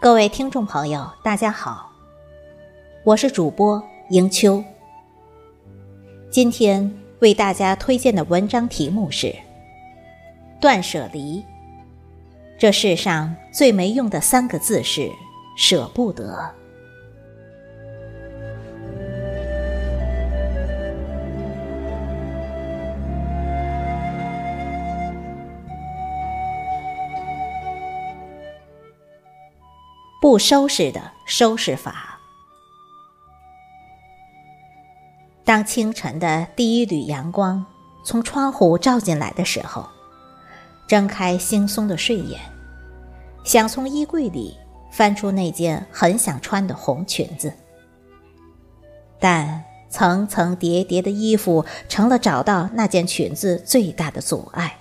各位听众朋友，大家好，我是主播迎秋。今天为大家推荐的文章题目是《断舍离》。这世上最没用的三个字是“舍不得”。不收拾的收拾法。当清晨的第一缕阳光从窗户照进来的时候，睁开惺忪的睡眼，想从衣柜里翻出那件很想穿的红裙子，但层层叠叠的衣服成了找到那件裙子最大的阻碍。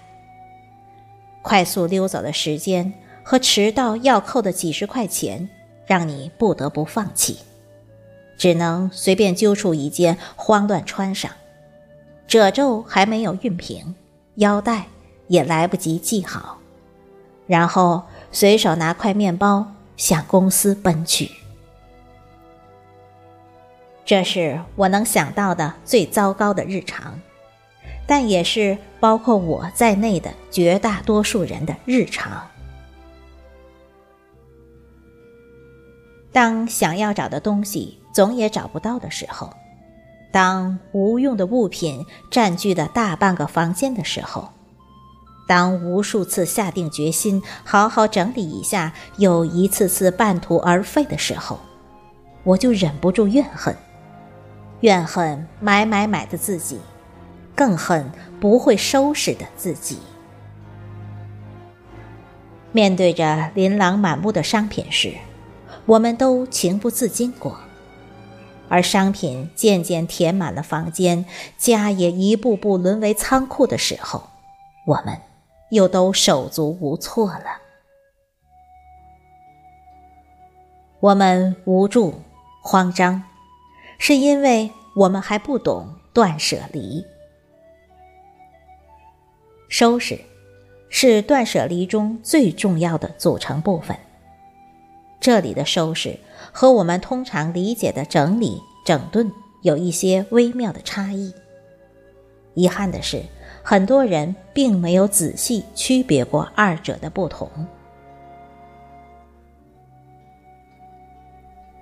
快速溜走的时间。和迟到要扣的几十块钱，让你不得不放弃，只能随便揪出一件慌乱穿上，褶皱还没有熨平，腰带也来不及系好，然后随手拿块面包向公司奔去。这是我能想到的最糟糕的日常，但也是包括我在内的绝大多数人的日常。当想要找的东西总也找不到的时候，当无用的物品占据了大半个房间的时候，当无数次下定决心好好整理一下，又一次次半途而废的时候，我就忍不住怨恨，怨恨买买买的自己，更恨不会收拾的自己。面对着琳琅满目的商品时，我们都情不自禁过，而商品渐渐填满了房间，家也一步步沦为仓库的时候，我们又都手足无措了。我们无助、慌张，是因为我们还不懂断舍离。收拾，是断舍离中最重要的组成部分。这里的收拾和我们通常理解的整理整顿有一些微妙的差异。遗憾的是，很多人并没有仔细区别过二者的不同。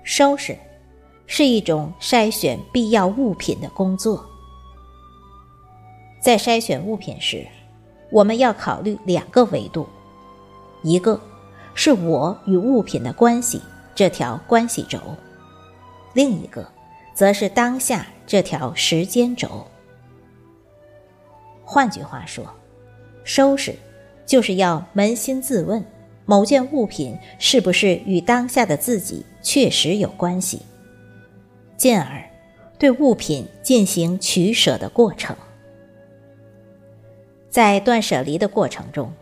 收拾是一种筛选必要物品的工作。在筛选物品时，我们要考虑两个维度，一个。是我与物品的关系这条关系轴，另一个则是当下这条时间轴。换句话说，收拾就是要扪心自问，某件物品是不是与当下的自己确实有关系，进而对物品进行取舍的过程。在断舍离的过程中。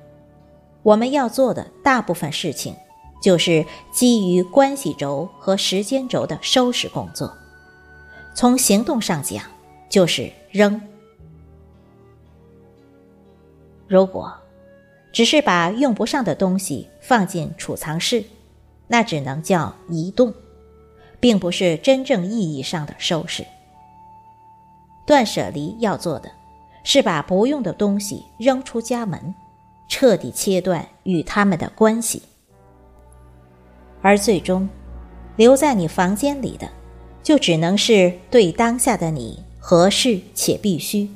我们要做的大部分事情，就是基于关系轴和时间轴的收拾工作。从行动上讲，就是扔。如果只是把用不上的东西放进储藏室，那只能叫移动，并不是真正意义上的收拾。断舍离要做的，是把不用的东西扔出家门。彻底切断与他们的关系，而最终留在你房间里的，就只能是对当下的你合适且必须，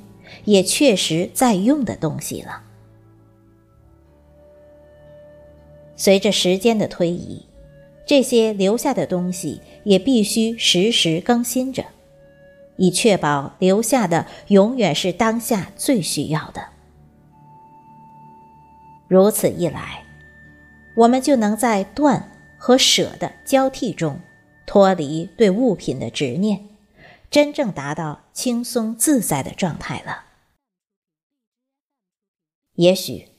也确实在用的东西了。随着时间的推移，这些留下的东西也必须时时更新着，以确保留下的永远是当下最需要的。如此一来，我们就能在断和舍的交替中脱离对物品的执念，真正达到轻松自在的状态了。也许，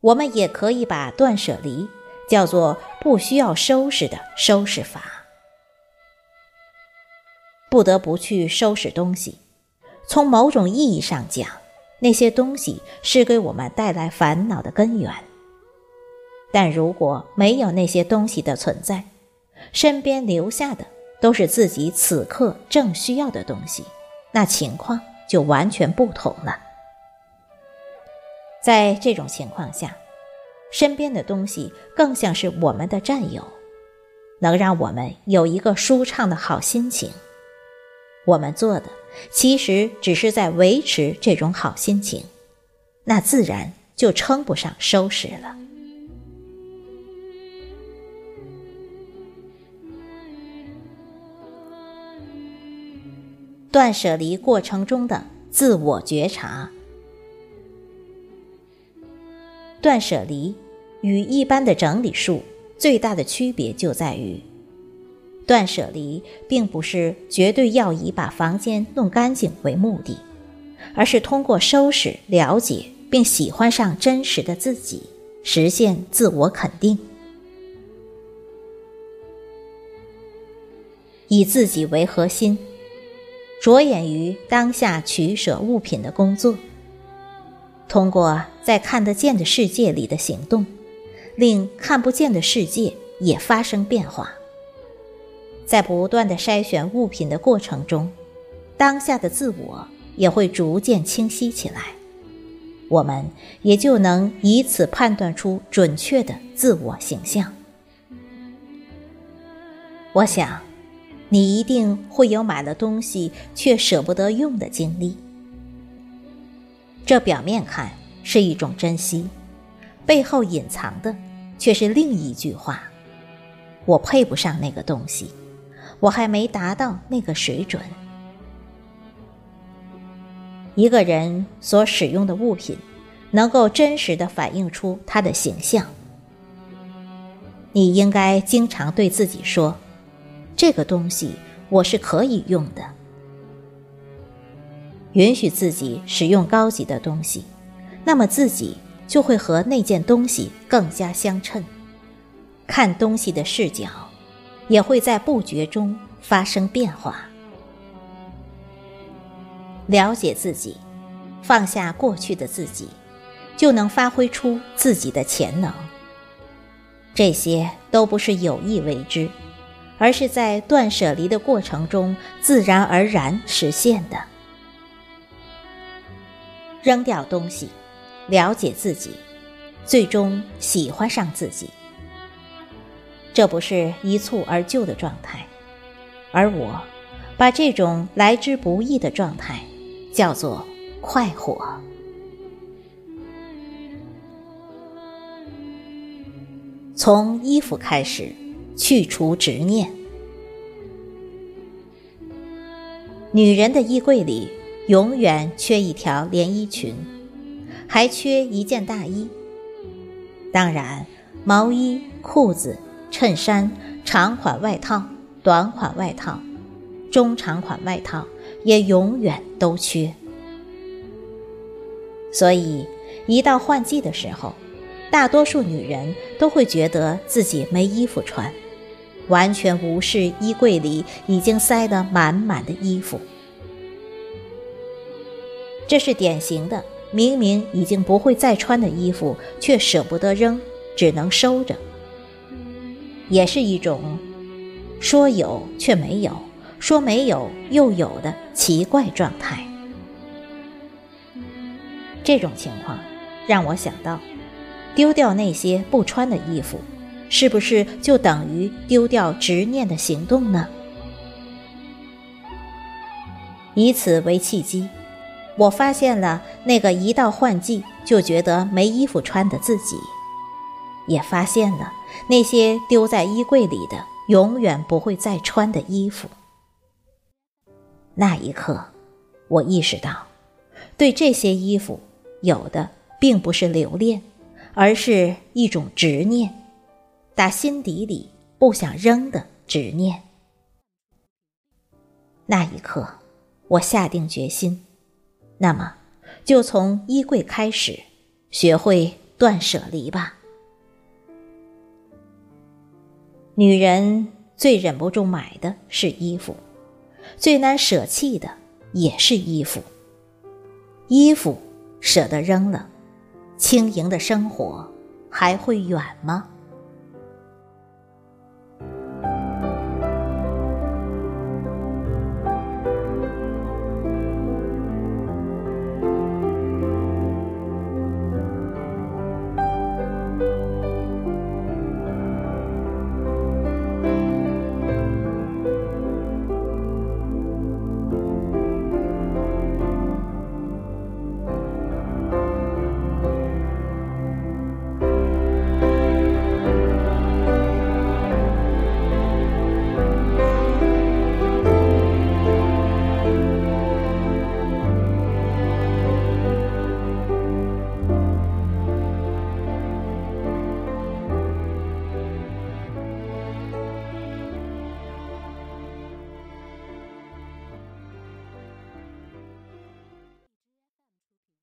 我们也可以把断舍离叫做不需要收拾的收拾法。不得不去收拾东西，从某种意义上讲。那些东西是给我们带来烦恼的根源，但如果没有那些东西的存在，身边留下的都是自己此刻正需要的东西，那情况就完全不同了。在这种情况下，身边的东西更像是我们的战友，能让我们有一个舒畅的好心情。我们做的其实只是在维持这种好心情，那自然就称不上收拾了。断舍离过程中的自我觉察。断舍离与一般的整理术最大的区别就在于，断舍离并不是绝对要以把房间弄干净为目的，而是通过收拾、了解并喜欢上真实的自己，实现自我肯定，以自己为核心。着眼于当下取舍物品的工作，通过在看得见的世界里的行动，令看不见的世界也发生变化。在不断的筛选物品的过程中，当下的自我也会逐渐清晰起来，我们也就能以此判断出准确的自我形象。我想。你一定会有买了东西却舍不得用的经历，这表面看是一种珍惜，背后隐藏的却是另一句话：我配不上那个东西，我还没达到那个水准。一个人所使用的物品，能够真实的反映出他的形象。你应该经常对自己说。这个东西我是可以用的，允许自己使用高级的东西，那么自己就会和那件东西更加相称，看东西的视角也会在不觉中发生变化。了解自己，放下过去的自己，就能发挥出自己的潜能。这些都不是有意为之。而是在断舍离的过程中自然而然实现的。扔掉东西，了解自己，最终喜欢上自己。这不是一蹴而就的状态，而我把这种来之不易的状态叫做快活。从衣服开始。去除执念。女人的衣柜里永远缺一条连衣裙，还缺一件大衣。当然，毛衣、裤子、衬衫、长款外套、短款外套、中长款外套也永远都缺。所以，一到换季的时候，大多数女人都会觉得自己没衣服穿。完全无视衣柜里已经塞得满满的衣服，这是典型的明明已经不会再穿的衣服，却舍不得扔，只能收着，也是一种说有却没有，说没有又有的奇怪状态。这种情况让我想到，丢掉那些不穿的衣服。是不是就等于丢掉执念的行动呢？以此为契机，我发现了那个一到换季就觉得没衣服穿的自己，也发现了那些丢在衣柜里的永远不会再穿的衣服。那一刻，我意识到，对这些衣服，有的并不是留恋，而是一种执念。打心底里不想扔的执念。那一刻，我下定决心，那么就从衣柜开始，学会断舍离吧。女人最忍不住买的是衣服，最难舍弃的也是衣服。衣服舍得扔了，轻盈的生活还会远吗？